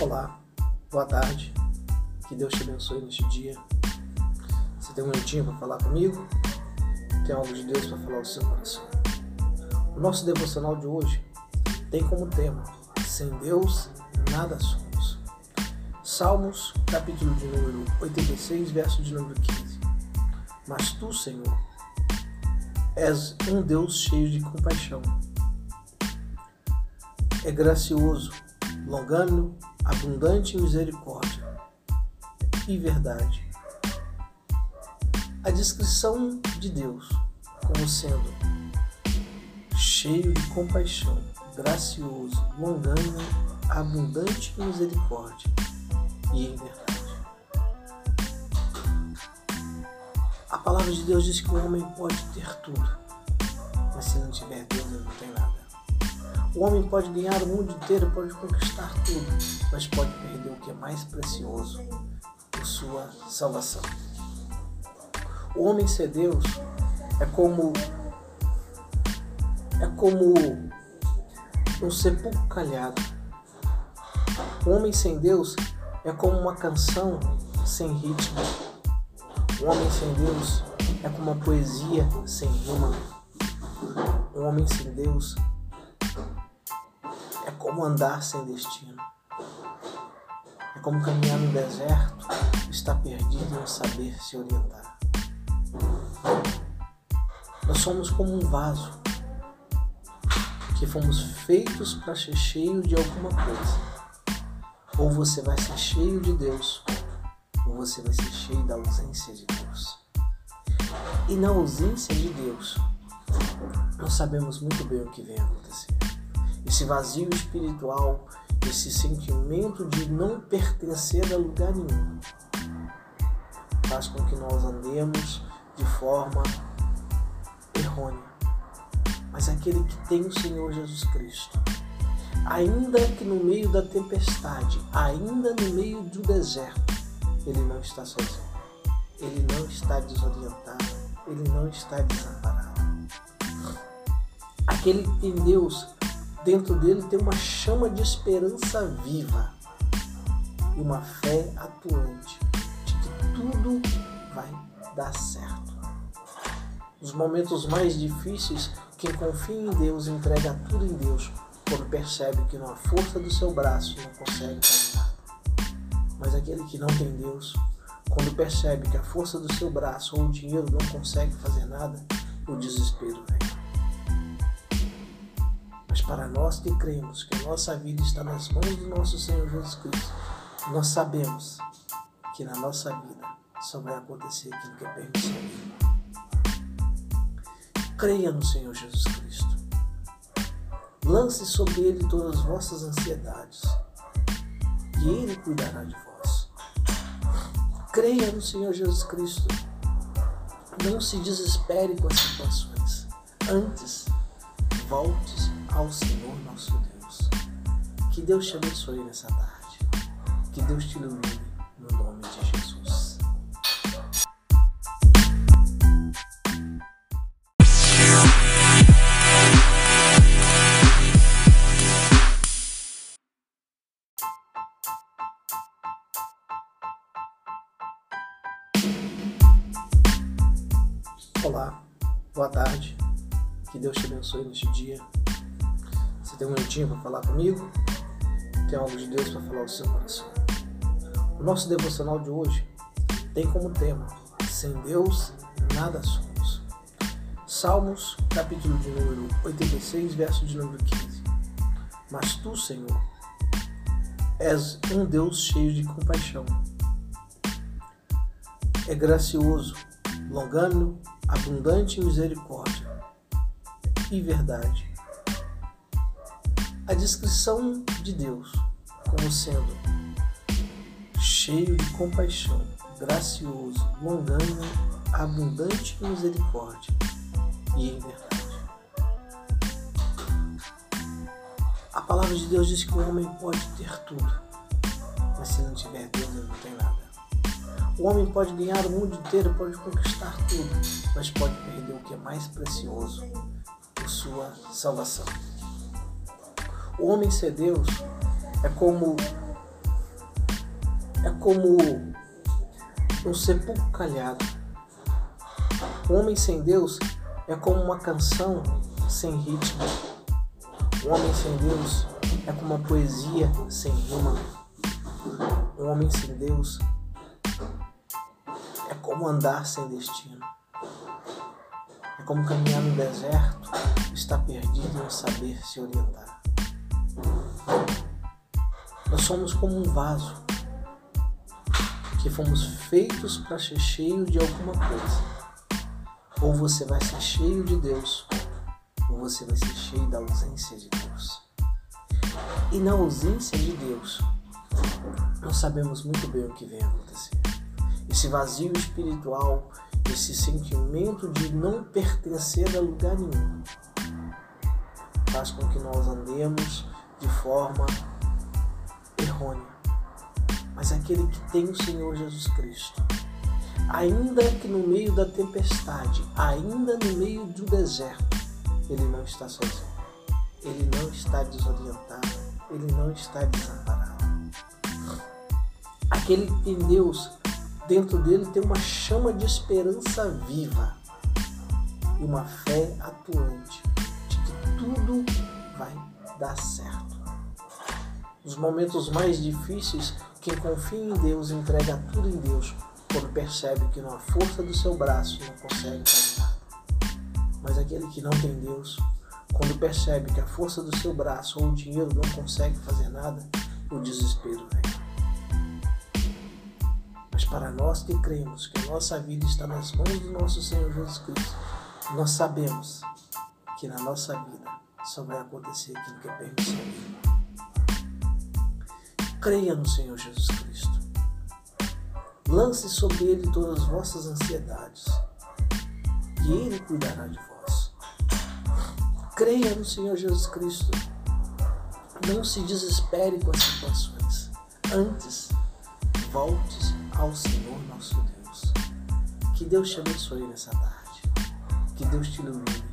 Olá, boa tarde, que Deus te abençoe neste dia. Você tem um minutinho para falar comigo? Tem algo de Deus para falar ao seu coração. O nosso devocional de hoje tem como tema: Sem Deus, nada somos. Salmos, capítulo de número 86, verso de número 15. Mas tu, Senhor, és um Deus cheio de compaixão. É gracioso, longânimo, abundante misericórdia e verdade. A descrição de Deus como sendo cheio de compaixão, gracioso, longânimo, abundante em misericórdia e em verdade. A palavra de Deus diz que o homem pode ter tudo, mas se não tiver Deus, ele não tem nada. O homem pode ganhar o mundo inteiro, pode conquistar tudo, mas pode perder o que é mais precioso, a sua salvação. O homem ser Deus é como é como um sepulcro calhado. O homem sem Deus é como uma canção sem ritmo. O homem sem Deus é como uma poesia sem rima. O homem sem Deus é como andar sem destino. É como caminhar no deserto, estar perdido e não saber se orientar. Nós somos como um vaso que fomos feitos para ser cheio de alguma coisa. Ou você vai ser cheio de Deus, ou você vai ser cheio da ausência de Deus. E na ausência de Deus, nós sabemos muito bem o que vem acontecer esse vazio espiritual, esse sentimento de não pertencer a lugar nenhum, faz com que nós andemos de forma errônea. Mas aquele que tem o Senhor Jesus Cristo, ainda que no meio da tempestade, ainda no meio do deserto, ele não está sozinho. Ele não está desorientado, ele não está desamparado. Aquele que tem Deus dentro dele tem uma chama de esperança viva e uma fé atuante de que tudo vai dar certo. Nos momentos mais difíceis, quem confia em Deus entrega tudo em Deus quando percebe que na força do seu braço não consegue fazer nada. Mas aquele que não tem Deus, quando percebe que a força do seu braço ou o dinheiro não consegue fazer nada, o desespero vem. Mas para nós que cremos que a nossa vida está nas mãos do nosso Senhor Jesus Cristo, nós sabemos que na nossa vida só vai acontecer aquilo que é permissão. Creia no Senhor Jesus Cristo. Lance sobre ele todas as vossas ansiedades e ele cuidará de vós. Creia no Senhor Jesus Cristo. Não se desespere com as situações. Antes, volte ao Senhor nosso Deus. Que Deus te abençoe nessa tarde. Que Deus te ilumine no nome de Jesus. Olá, boa tarde. Que Deus te abençoe neste dia. Você tem um minutinho para falar comigo? Tem algo de Deus para falar ao seu coração. O nosso devocional de hoje tem como tema: Sem Deus, nada somos. Salmos, capítulo de número 86, verso de número 15. Mas tu, Senhor, és um Deus cheio de compaixão. É gracioso, longânimo, abundante em misericórdia e verdade. A descrição de Deus como sendo cheio de compaixão, gracioso, longânimo, abundante em misericórdia e em verdade. A palavra de Deus diz que o homem pode ter tudo, mas se não tiver Deus, ele não tem nada. O homem pode ganhar o mundo inteiro, pode conquistar tudo, mas pode perder o que é mais precioso, sua salvação. O homem ser Deus é como é como um sepulcro calhado. Um homem sem Deus é como uma canção sem ritmo. Um homem sem Deus é como uma poesia sem rima. Um homem sem Deus é como andar sem destino. É como caminhar no deserto, estar perdido e não saber se orientar. Nós somos como um vaso que fomos feitos para ser cheio de alguma coisa. Ou você vai ser cheio de Deus, ou você vai ser cheio da ausência de Deus. E na ausência de Deus, nós sabemos muito bem o que vem acontecer. Esse vazio espiritual, esse sentimento de não pertencer a lugar nenhum, faz com que nós andemos de forma errônea. Mas aquele que tem o Senhor Jesus Cristo, ainda que no meio da tempestade, ainda no meio do deserto, ele não está sozinho. Ele não está desorientado, ele não está desamparado. Aquele que tem Deus, dentro dele tem uma chama de esperança viva e uma fé atuante de que tudo vai dar certo. Nos momentos mais difíceis, quem confia em Deus entrega tudo em Deus quando percebe que na força do seu braço não consegue fazer nada. Mas aquele que não tem Deus, quando percebe que a força do seu braço ou o dinheiro não consegue fazer nada, o desespero vem. Mas para nós que cremos que a nossa vida está nas mãos do nosso Senhor Jesus Cristo, nós sabemos que na nossa vida só vai acontecer aquilo que é permissão. Creia no Senhor Jesus Cristo. Lance sobre ele todas as vossas ansiedades e ele cuidará de vós. Creia no Senhor Jesus Cristo. Não se desespere com as situações. Antes, volte ao Senhor nosso Deus. Que Deus te abençoe nessa tarde. Que Deus te ilumine